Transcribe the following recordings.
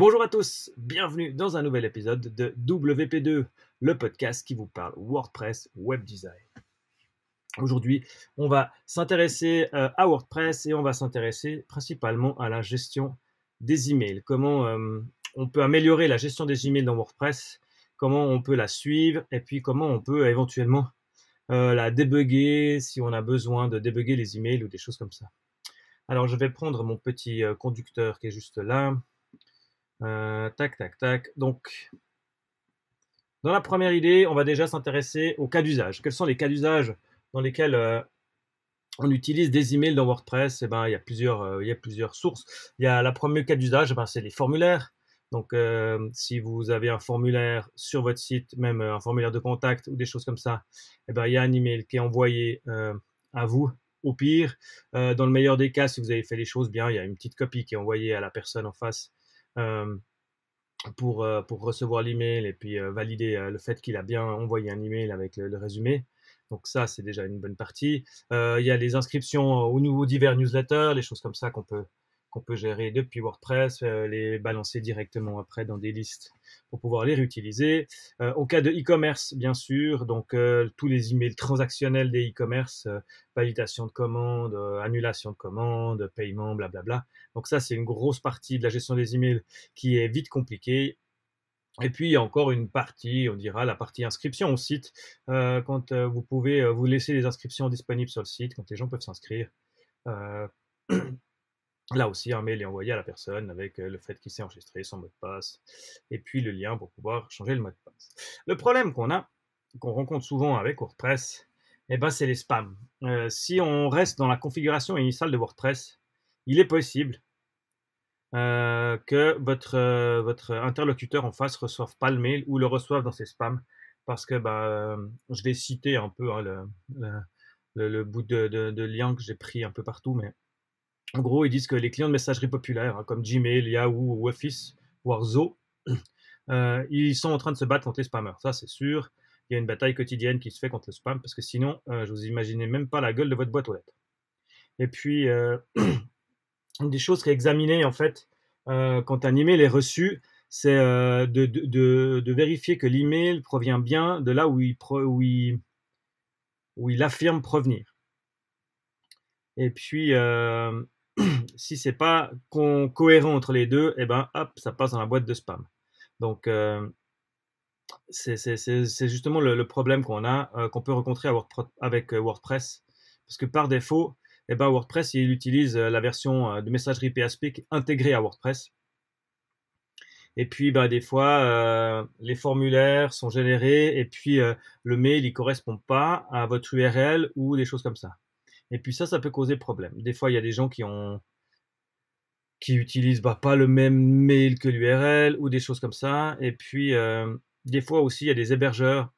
Bonjour à tous, bienvenue dans un nouvel épisode de WP2, le podcast qui vous parle WordPress Web Design. Aujourd'hui, on va s'intéresser euh, à WordPress et on va s'intéresser principalement à la gestion des emails. Comment euh, on peut améliorer la gestion des emails dans WordPress, comment on peut la suivre et puis comment on peut éventuellement euh, la débugger si on a besoin de débugger les emails ou des choses comme ça. Alors, je vais prendre mon petit conducteur qui est juste là. Euh, tac, tac, tac. Donc, dans la première idée, on va déjà s'intéresser aux cas d'usage. Quels sont les cas d'usage dans lesquels euh, on utilise des emails dans WordPress? Eh ben, il, y a plusieurs, euh, il y a plusieurs sources. Il y a la première cas d'usage, eh ben, c'est les formulaires. Donc, si vous avez un formulaire sur votre site, même un formulaire de contact ou des choses comme ça, eh ben, il y a un email qui est envoyé à vous. Au pire, dans le meilleur des cas, si vous avez fait les choses bien, il y a une petite copie qui est envoyée à la personne en face pour, euh, pour recevoir l'email et puis euh, valider le fait qu'il a bien envoyé un email avec le, résumé. Donc ça, c'est déjà une bonne partie. il y a les inscriptions aux nouveaux divers newsletters, les choses comme ça qu'on peut, qu'on peut gérer depuis WordPress, les balancer directement après dans des listes pour pouvoir les réutiliser. Euh, au cas de e-commerce, bien sûr, donc euh, tous les emails transactionnels des e-commerce, euh, validation de commande, annulation de commande, paiement, blablabla. Donc ça, c'est une grosse partie de la gestion des emails qui est vite compliquée. Et puis, il y a encore une partie, on dira la partie inscription au site, quand vous pouvez vous laisser les inscriptions disponibles sur le site, quand les gens peuvent s'inscrire. Là aussi, un mail est envoyé à la personne avec le fait qu'il s'est enregistré, son mot de passe, et puis le lien pour pouvoir changer le mot de passe. Le problème qu'on a, qu'on rencontre souvent avec WordPress, eh ben, c'est les spams. Si on reste dans la configuration initiale de WordPress, il est possible que votre, interlocuteur en face ne reçoive pas le mail ou le reçoive dans ses spams. Parce que bah, je vais citer un peu hein, le, bout de, de, de lien que j'ai pris un peu partout, mais en gros, ils disent que les clients de messagerie populaire, hein, comme Gmail, Yahoo ou Office, voire euh, ils sont en train de se battre contre les spammers. Ça, c'est sûr. Il y a une bataille quotidienne qui se fait contre le spam, parce que sinon, euh, je vous imaginez même pas la gueule de votre boîte aux lettres. Et puis, euh, une des choses qui est examinée, en fait, quand un email est reçu, c'est de, vérifier que l'email provient bien de là où il affirme provenir. Et puis, si c'est pas cohérent entre les deux, et eh ben hop, ça passe dans la boîte de spam. Donc euh, c'est justement le, problème qu'on a, euh, qu'on peut rencontrer avec euh, WordPress, parce que par défaut, eh ben WordPress il utilise la version de messagerie PHP intégrée à WordPress. Et puis, bah, des fois, les formulaires sont générés et puis le mail, il correspond pas à votre URL ou des choses comme ça. Et puis ça, ça peut causer problème. Des fois, il y a des gens qui ont qui utilisent bah, pas le même mail que l'URL ou des choses comme ça. Et puis, euh, des fois aussi, il y a des hébergeurs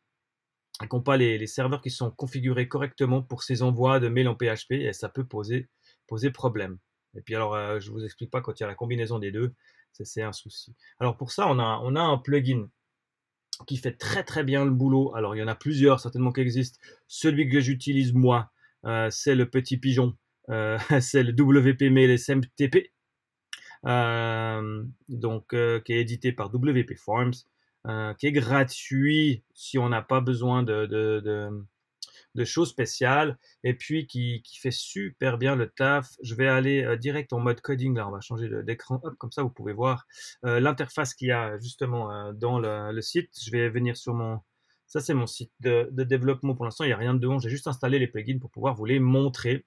qui n'ont pas les, serveurs qui sont configurés correctement pour ces envois de mails en PHP et ça peut poser, poser problème. Et puis alors, euh, je vous explique pas quand il y a la combinaison des deux, c'est un souci. Alors pour ça, on a, on a un plugin qui fait très très bien le boulot. Alors il y en a plusieurs certainement qui existent. Celui que j'utilise moi, c'est le petit pigeon, euh, c'est le WP Mail SMTP, euh, donc qui est édité par WP Forms, qui est gratuit si on n'a pas besoin de, de, choses spéciales. Et puis qui, qui, fait super bien le taf. Je vais aller direct en mode coding là, on va changer d'écran, comme ça vous pouvez voir l'interface qu'il y a justement dans le, site. Je vais venir sur mon ça, c'est mon site de, développement. Pour l'instant, il n'y a rien de dedans. J'ai juste installé les plugins pour pouvoir vous les montrer.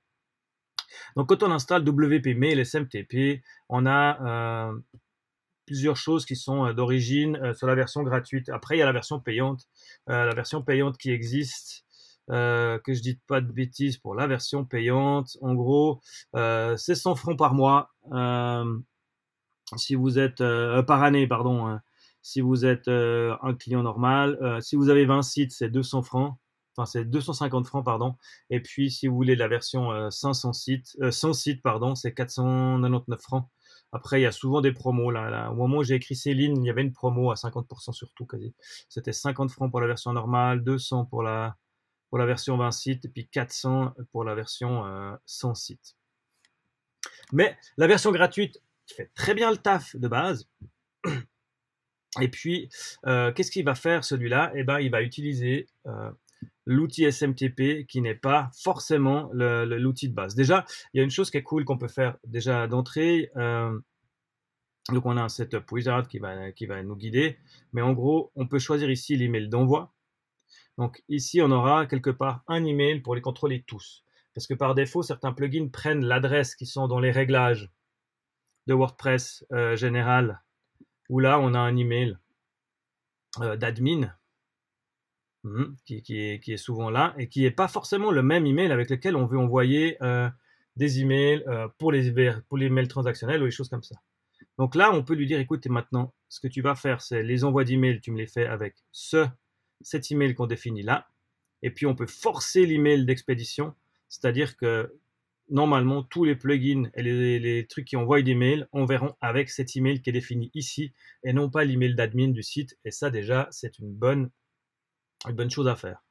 Donc, quand on installe WP Mail SMTP, on a euh, plusieurs choses qui sont euh, d'origine euh, sur la version gratuite. Après, il y a la version payante. la version payante qui existe, que je ne dise pas de bêtises pour la version payante. En gros, c'est 100 francs par mois. si vous êtes par année, pardon. Si vous êtes euh, un client normal, euh, si vous avez 20 sites, c'est 200 francs. Enfin, c'est 250 francs, pardon. Et puis, si vous voulez la version 500 euh, sites, 100 sites, pardon, c'est 499 francs. Après, il y a souvent des promos. Là, Au moment où j'ai écrit Céline, il y avait une promo à 50% sur tout. C'était 50 francs pour la version normale, 200 pour la, pour la version 20 sites, et puis 400 pour la version 100 sites. Mais la version gratuite fait très bien le taf de base. Et puis, qu'est-ce qu'il va faire celui-là? Eh ben, il va utiliser l'outil SMTP qui n'est pas forcément l'outil de base. Déjà, il y a une chose qui est cool qu'on peut faire déjà d'entrée. donc, on a un setup wizard qui va, qui va nous guider. Mais en gros, on peut choisir ici l'email d'envoi. Donc, ici, on aura quelque part un email pour les contrôler tous. Parce que par défaut, certains plugins prennent l'adresse qui sont dans les réglages de WordPress euh, général, où là, on a un email euh, d'admin hmm, qui, est, souvent là et qui n'est pas forcément le même email avec lequel on veut envoyer euh, des emails pour, les, pour les mails transactionnels ou les choses comme ça. Donc là, on peut lui dire, écoute, maintenant, ce que tu vas faire, c'est les envois d'emails, tu me les fais avec ce, cet email qu'on définit là. Et puis, on peut forcer l'email d'expédition c'est-à-dire que normalement, tous les plugins et les, trucs qui envoient des mails enverront avec cet email qui est défini ici et non pas l'email d'admin du site. Et ça, déjà, c'est une bonne, une bonne chose à faire.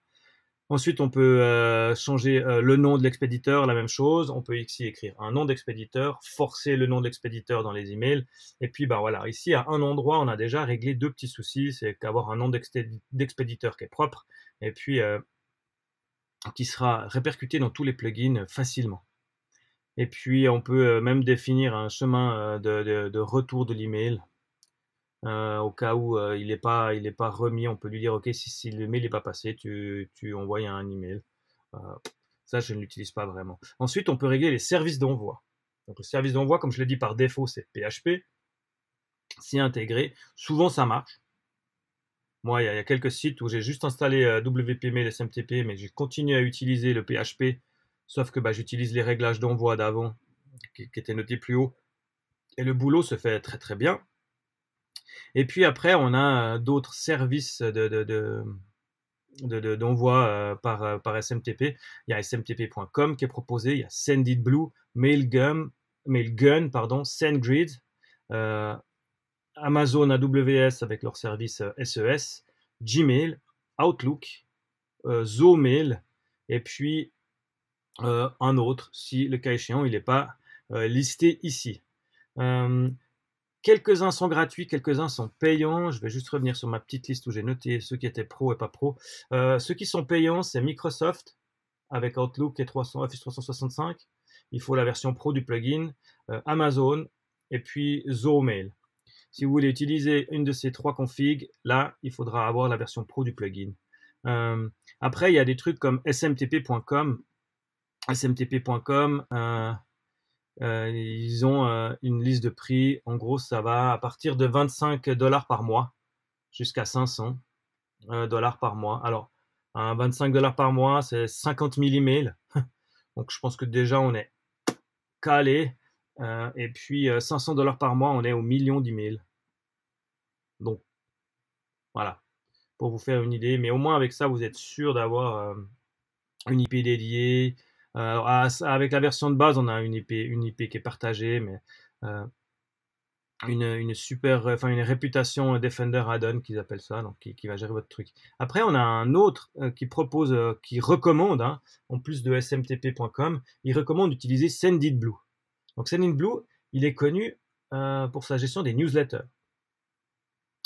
Ensuite, on peut euh, changer euh, le nom de l'expéditeur, la même chose. On peut ici écrire un nom d'expéditeur, forcer le nom d'expéditeur dans les emails. Et puis, bah voilà, ici, à un endroit, on a déjà réglé deux petits soucis. C'est qu'avoir un nom d'expéditeur qui est propre. Et puis, euh, qui sera répercuté dans tous les plugins facilement. Et puis, on peut euh, même définir un chemin euh, de, retour de l'email. Euh, au cas où il n'est pas, pas remis, on peut lui dire, OK, si, si mail n'est pas passé, tu, envoies un email. ça, je ne l'utilise pas vraiment. Ensuite, on peut régler les services d'envoi. Donc, le service d'envoi, comme je l'ai dit par défaut, c'est PHP. C'est intégré. Souvent, ça marche. Moi, il y, a, quelques sites où j'ai juste installé euh, WPMail SMTP, mais j'ai continué à utiliser le PHP, sauf que bah, j'utilise les réglages d'envoi d'avant, qui, étaient notés plus haut. Et le boulot se fait très très bien. Et puis après, on a euh, d'autres services de, d'envoi euh, par, par SMTP. Il y a smtp.com qui est proposé, il y a SendItBlue, Mailgun, Mailgun pardon, SendGrid, Amazon AWS avec leur service SES, euh, e Gmail, Outlook, euh, Zomail, et puis euh, un autre, si le cas échéant, il n'est pas listé ici. quelques-uns sont gratuits, quelques-uns sont payants. Je vais juste revenir sur ma petite liste où j'ai noté ceux qui étaient pro et pas pro. ceux qui sont payants, c'est Microsoft avec Outlook et 300, Office 365. Il faut la version pro du plugin. Amazon et puis Zomail. Si vous voulez utiliser une de ces trois configs, là, il faudra avoir la version pro du plugin. Euh, après, il y a des trucs comme smtp.com. smtp.com, euh, euh, ils ont une liste de prix. En gros, ça va à partir de 25 dollars par mois jusqu'à 500 dollars par mois. Alors, 25 dollars par mois, c'est 50 000 emails. Donc, je pense que déjà, on est calé. Euh, et puis 500 euh, dollars par mois, on est au million d'emails. Donc, voilà, pour vous faire une idée. Mais au moins avec ça, vous êtes sûr d'avoir euh, une IP dédiée. Avec la version de base, on a une IP, qui est partagée, mais une, super, enfin une réputation Defender add-on qu'ils appellent ça, donc qui, va gérer votre truc. Après, on a un autre qui propose, qui recommande, hein, en plus de smtp.com, il recommande d'utiliser SendItBlue. Donc Sendinblue, il est connu euh, pour sa gestion des newsletters.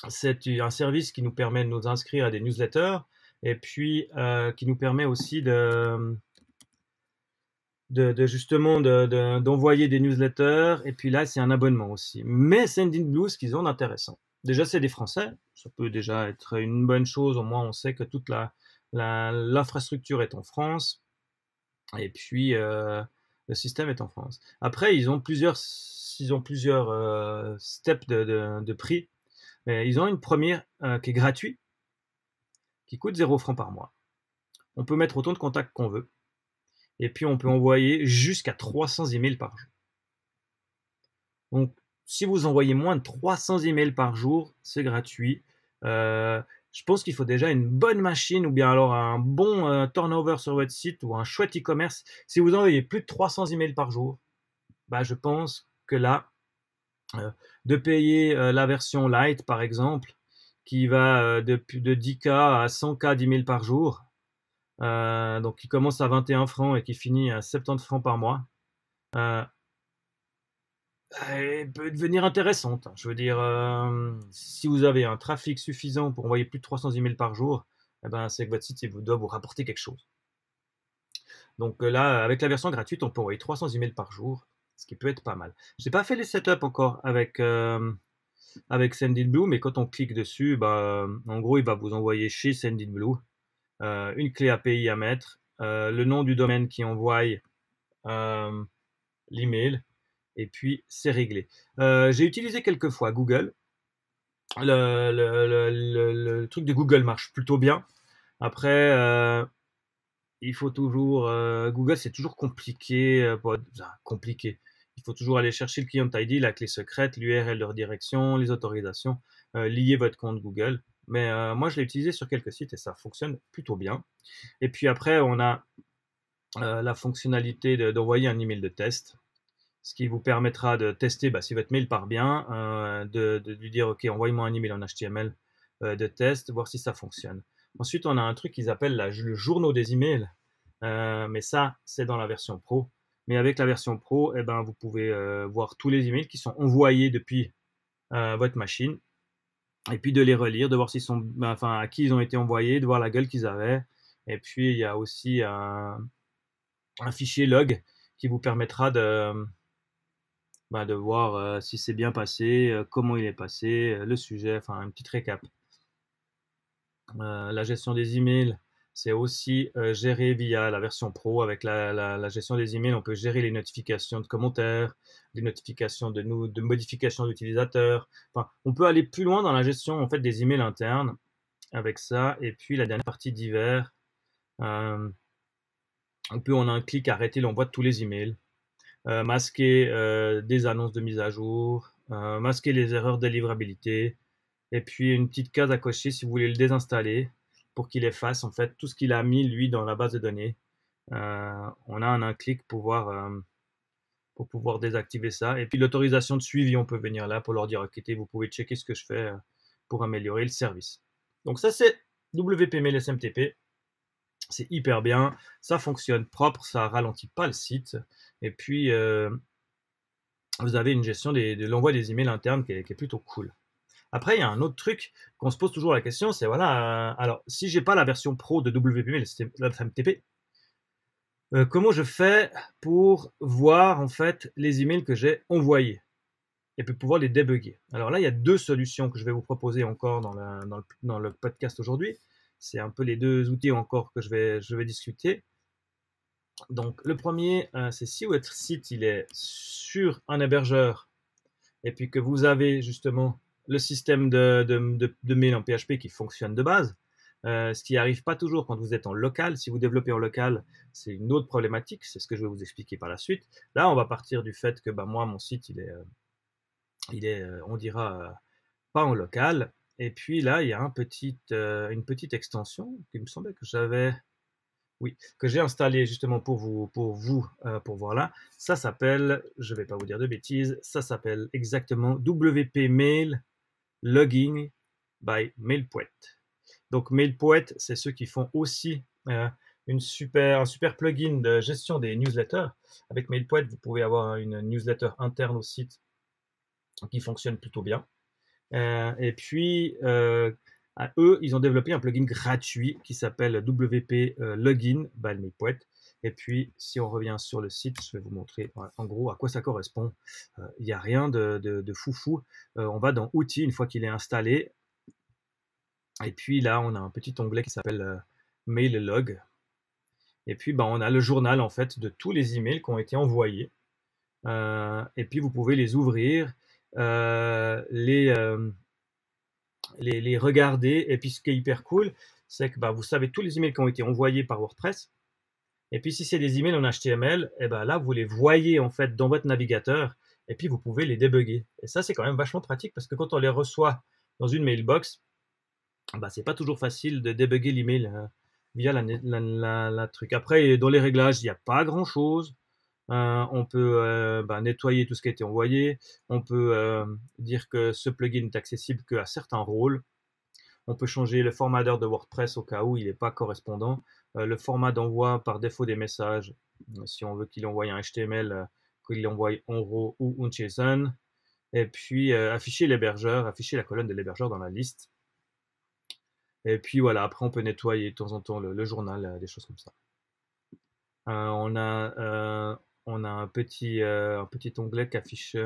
C'est un service qui nous permet de nous inscrire à des newsletters et puis euh, qui nous permet aussi de, de, justement d'envoyer des newsletters et puis là c'est un abonnement aussi. Mais Sendinblue, ce qu'ils ont d'intéressant, déjà c'est des Français, ça peut déjà être une bonne chose, au moins on sait que toute la l'infrastructure est en France et puis euh, le système est en France. Après, ils ont plusieurs, ils ont plusieurs euh, steps de, prix. Ils ont une première euh, qui est gratuite, qui coûte 0 francs par mois. On peut mettre autant de contacts qu'on veut. Et puis, on peut envoyer jusqu'à 300 emails par jour. Donc, si vous envoyez moins de 300 emails par jour, c'est gratuit. Euh, je pense qu'il faut déjà une bonne machine ou bien alors un bon euh, turnover sur votre site ou un chouette e-commerce. Si vous envoyez plus de 300 emails par jour, bah, je pense que là, euh, de payer la version light par exemple, qui va de, de 10K à 100K d'emails par jour, donc qui commence à 21 francs et qui finit à 70 francs par mois, elle peut devenir intéressante. Je veux dire, euh, si vous avez un trafic suffisant pour envoyer plus de 300 emails par jour, eh ben, c'est que votre site il doit vous rapporter quelque chose. Donc euh, là, avec la version gratuite, on peut envoyer 300 emails par jour, ce qui peut être pas mal. Je n'ai pas fait les setups encore avec, euh, Sendinblue, mais quand on clique dessus, bah, en gros, il va vous envoyer chez Sendinblue euh, une clé API à mettre, le nom du domaine qui envoie l'email, et puis c'est réglé. J'ai utilisé quelques fois Google. Le, truc de Google marche plutôt bien. Après, il faut toujours. Euh, Google, c'est toujours compliqué. Euh, compliqué. Il faut toujours aller chercher le client ID, la clé secrète, l'URL de redirection, les autorisations, euh, lier votre compte Google. Mais moi, je l'ai utilisé sur quelques sites et ça fonctionne plutôt bien. Et puis après, on a la fonctionnalité d'envoyer un email de test, ce qui vous permettra de tester bah, si votre mail part bien, de, de, lui dire OK, envoyez-moi un email en HTML de test, voir si ça fonctionne. Ensuite, on a un truc qu'ils appellent le journaux des emails. Euh, mais ça, c'est dans la version pro. Mais avec la version pro, eh ben, vous pouvez euh, voir tous les emails qui sont envoyés depuis euh, votre machine. Et puis de les relire, de voir s'ils sont, ben, enfin, à qui ils ont été envoyés, de voir la gueule qu'ils avaient. Et puis il y a aussi un, fichier log qui vous permettra de, ben, de voir si c'est bien passé, comment il est passé, le sujet, enfin un petit récap. Euh, la gestion des emails, c'est aussi euh, géré via la version pro. Avec la, gestion des emails, on peut gérer les notifications de commentaires, les notifications de, nous, de modifications d'utilisateurs. Enfin, on peut aller plus loin dans la gestion en fait, des emails internes avec ça. Et puis la dernière partie divers, euh, on peut en un clic arrêter l'envoi de tous les emails, masquer des annonces de mise à jour, masquer les erreurs de livrabilité, et puis une petite case à cocher si vous voulez le désinstaller pour qu'il efface en fait tout ce qu'il a mis lui dans la base de données. Euh, on a un, clic pour pouvoir, euh, pour pouvoir désactiver ça. Et puis l'autorisation de suivi, on peut venir là pour leur dire ok, vous pouvez checker ce que je fais euh, pour améliorer le service. Donc ça c'est WPML SMTP. C'est hyper bien, ça fonctionne propre, ça ralentit pas le site. Et puis vous avez une gestion de l'envoi des emails internes qui est plutôt cool. Après, il y a un autre truc qu'on se pose toujours la question, c'est voilà, euh, alors si j'ai pas la version pro de WPM, la FMTP, euh, comment je fais pour voir en fait les emails que j'ai envoyés et puis pouvoir les débugger? Alors là, il y a deux solutions que je vais vous proposer encore dans, le, podcast aujourd'hui. C'est un peu les deux outils encore que je vais, je vais discuter. Donc le premier, euh, c'est si votre site il est sur un hébergeur et puis que vous avez justement le système de, mail en PHP qui fonctionne de base. Euh, ce qui n'arrive pas toujours quand vous êtes en local. Si vous développez en local, c'est une autre problématique. C'est ce que je vais vous expliquer par la suite. Là, on va partir du fait que bah, moi, mon site, il est, euh, il est euh, on dira, pas en local. Et puis là, il y a une petite extension qui me semblait que j'avais, oui, que j'ai installé justement pour vous, pour vous, pour voir là. Ça s'appelle, je ne vais pas vous dire de bêtises, ça s'appelle exactement WP Mail Logging by MailPoet. Donc MailPoet, c'est ceux qui font aussi euh, une super, un super plugin de gestion des newsletters. Avec MailPoet, vous pouvez avoir une newsletter interne au site qui fonctionne plutôt bien. Euh, et puis, euh, à eux, ils ont développé un plugin gratuit qui s'appelle WP Login by MailPoet. Et puis, si on revient sur le site, je vais vous montrer en gros à quoi ça correspond. Euh, il n'y a rien de, foufou. Euh, on va dans Outils une fois qu'il est installé. Et puis là, on a un petit onglet qui s'appelle euh, Mail Log. Et puis, bah, on a le journal en fait de tous les emails qui ont été envoyés. et puis, vous pouvez les ouvrir, les, les, les, regarder. Et puis, ce qui est hyper cool, c'est que bah, vous savez tous les emails qui ont été envoyés par WordPress. Et puis si c'est des emails en HTML, et eh ben là vous les voyez en fait dans votre navigateur et puis vous pouvez les débugger. Et ça c'est quand même vachement pratique parce que quand on les reçoit dans une mailbox, bah, c'est pas toujours facile de débugger l'email hein, via la, truc. Après dans les réglages il n'y a pas grand chose. Euh, on peut euh, bah, nettoyer tout ce qui a été envoyé. On peut euh, dire que ce plugin n'est accessible qu'à certains rôles. On peut changer le formateur de WordPress au cas où il n'est pas correspondant. Euh, le format d'envoi par défaut des messages, euh, si on veut qu'il envoie un HTML qu'il envoie en RAW ou en JSON. Et puis afficher l'hébergeur, afficher la colonne de l'hébergeur dans la liste. Et puis voilà, après on peut nettoyer de temps en temps le, journal, des choses comme ça. on, a, on a un petit, un petit onglet qui affiche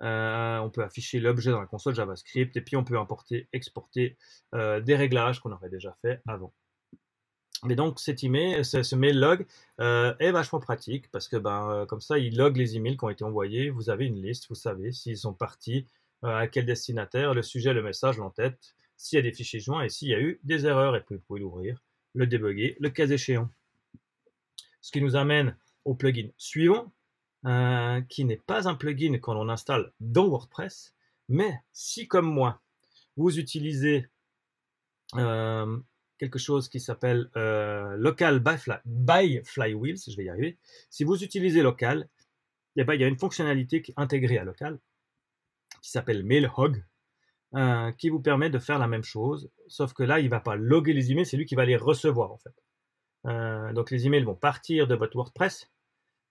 on peut afficher l'objet dans la console JavaScript et puis on peut importer, exporter des réglages qu'on aurait déjà fait avant. Mais donc cet email, ce, mail log est vachement pratique parce que ben, comme ça, il log les emails qui ont été envoyés. Vous avez une liste, vous savez s'ils sont partis, à quel destinataire, le sujet, le message, l'entête, s'il y a des fichiers joints et s'il y a eu des erreurs. Et puis vous pouvez l'ouvrir, le débugger, le cas échéant. Ce qui nous amène au plugin suivant, euh, qui n'est pas un plugin qu'on on installe dans WordPress, mais si comme moi, vous utilisez euh, quelque chose qui s'appelle euh, Local by, Fly, Flywheels, je vais y arriver, si vous utilisez Local, eh ben, il y a une fonctionnalité intégrée à Local qui s'appelle MailHog, qui vous permet de faire la même chose, sauf que là, il ne va pas loguer les emails, c'est lui qui va les recevoir en fait. donc les emails vont partir de votre WordPress,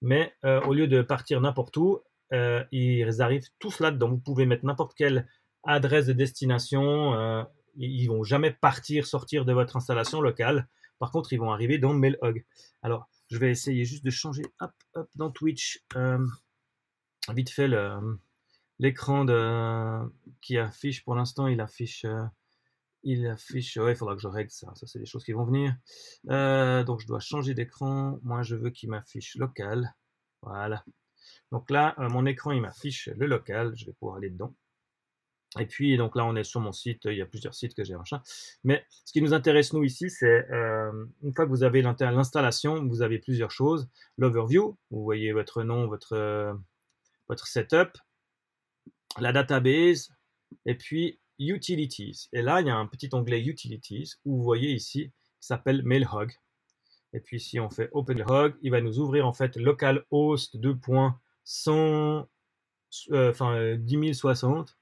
mais euh, au lieu de partir n'importe où, euh, ils arrivent tous là-dedans. Vous pouvez mettre n'importe quelle adresse de destination. Euh, ils vont jamais partir, sortir de votre installation locale. Par contre, ils vont arriver dans MailHog. Alors, je vais essayer juste de changer hop, hop, dans Twitch vite fait l'écran qui affiche. Pour l'instant, il affiche il affiche, il faudra que je règle ça. Ça, c'est des choses qui vont venir. Euh, donc, je dois changer d'écran. Moi, je veux qu'il m'affiche local. Voilà. Donc là, euh, mon écran, il m'affiche le local. Je vais pouvoir aller dedans. Et puis, donc là, on est sur mon site. Il y a plusieurs sites que j'ai machin. Mais ce qui nous intéresse, nous, ici, c'est euh, une fois que vous avez l'installation, vous avez plusieurs choses. L'overview, vous voyez votre nom, votre setup, la database, et puis Utilities. Et là, il y a un petit onglet Utilities où vous voyez ici qui s'appelle MailHog. Et puis si on fait Open il va nous ouvrir en fait localhost 2.100 euh, enfin 10060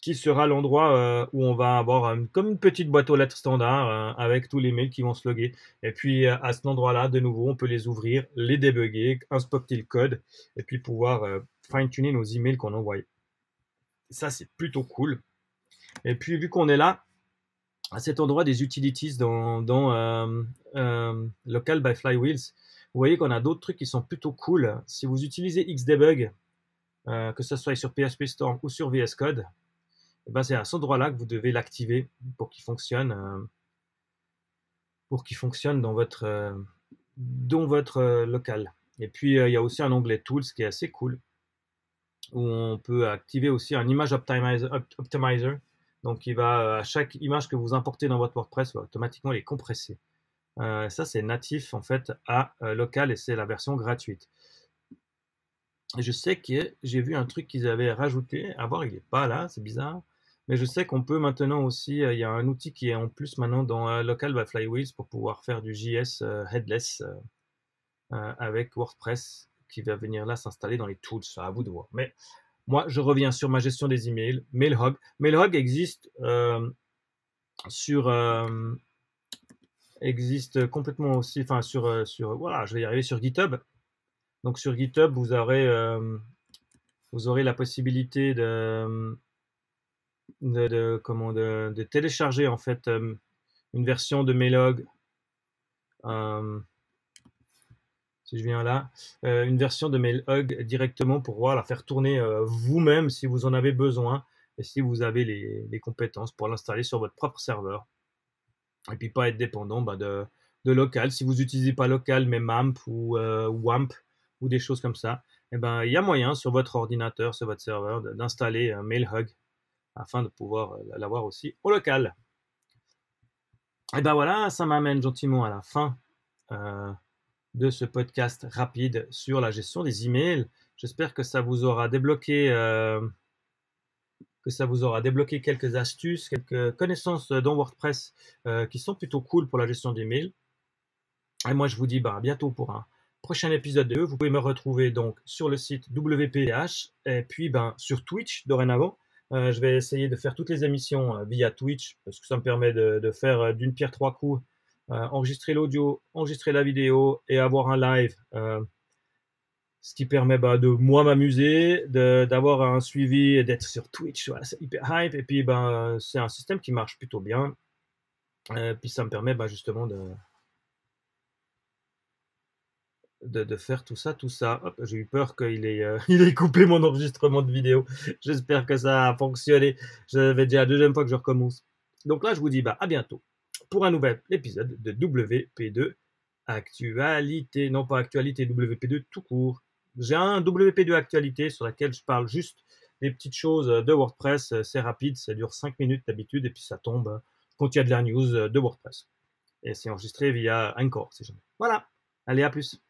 qui sera l'endroit euh, où on va avoir comme une petite boîte aux lettres standard euh, avec tous les mails qui vont se loguer. Et puis à cet endroit-là, de nouveau, on peut les ouvrir, les débugger, inspecter le code et puis pouvoir fine-tuner nos emails qu'on envoie. Ça, c'est plutôt cool. Et puis, vu qu'on est là, à cet endroit des utilities dans, euh, euh, Local by Flywheels, vous voyez qu'on a d'autres trucs qui sont plutôt cool. Si vous utilisez Xdebug, euh, que ce soit sur PHP Storm ou sur VS Code, eh ben c'est à cet endroit-là que vous devez l'activer pour qu'il fonctionne, pour qu'il fonctionne dans votre, dans votre local. Et puis il y a aussi un onglet Tools qui est assez cool où on peut activer aussi un image optimizer. Donc, il va, à chaque image que vous importez dans votre WordPress, va automatiquement les compresser. Euh, ça, c'est natif en fait à euh, local et c'est la version gratuite. je sais que j'ai vu un truc qu'ils avaient rajouté. À voir, il n'est pas là, c'est bizarre. Mais je sais qu'on peut maintenant aussi, euh, il y a un outil qui est en plus maintenant dans Local by Flywheels pour pouvoir faire du JS headless avec WordPress qui va venir là s'installer dans les tools. À vous de voir. Mais moi, je reviens sur ma gestion des emails. MailHog. MailHog existe euh, sur euh, existe complètement aussi, enfin sur euh, sur voilà, je vais y arriver sur GitHub. Donc sur GitHub, vous aurez vous aurez la possibilité de de, comment de, de, télécharger en fait une version de MailHog je viens là, euh, une version de MailHug directement pour pouvoir la faire tourner euh, vous-même si vous en avez besoin et si vous avez les, compétences pour l'installer sur votre propre serveur. Et puis pas être dépendant bah, de, local. Si vous n'utilisez pas local mais MAMP ou euh, WAMP ou des choses comme ça, eh ben, il y a moyen sur votre ordinateur, sur votre serveur, d'installer un MailHug afin de pouvoir l'avoir aussi au local. Et ben voilà, ça m'amène gentiment à la fin de ce podcast rapide sur la gestion des emails. J'espère que ça vous aura débloqué euh, quelques astuces, quelques connaissances dans WordPress euh, qui sont plutôt cool pour la gestion d'emails. Et moi, je vous dis bah, à bientôt pour un prochain épisode de Vous pouvez me retrouver donc sur le site WPH et puis ben, sur Twitch dorénavant. Euh, je vais essayer de faire toutes les émissions via Twitch parce que ça me permet de faire d'une pierre trois coups enregistrer l'audio, enregistrer la vidéo et avoir un live euh, ce qui permet bah, de moi m'amuser, d'avoir un suivi et d'être sur Twitch, c'est hyper hype. Et puis ben, c'est un système qui marche plutôt bien. Euh, puis ça me permet bah, justement de, de, faire tout ça, tout ça. J'ai eu peur qu'il ait, euh, ait coupé mon enregistrement de vidéo. J'espère que ça a fonctionné. Je vais dire la deuxième fois que je recommence. Donc là, je vous dis bah, à bientôt pour un nouvel épisode de WP2 Actualité. Non pas Actualité, WP2 tout court. J'ai un WP2 actualité sur laquelle je parle juste des petites choses de WordPress. C'est rapide, ça dure 5 minutes d'habitude et puis ça tombe quand il y a de la news de WordPress. Et c'est enregistré via Anchor, si jamais. Voilà. Allez, à plus.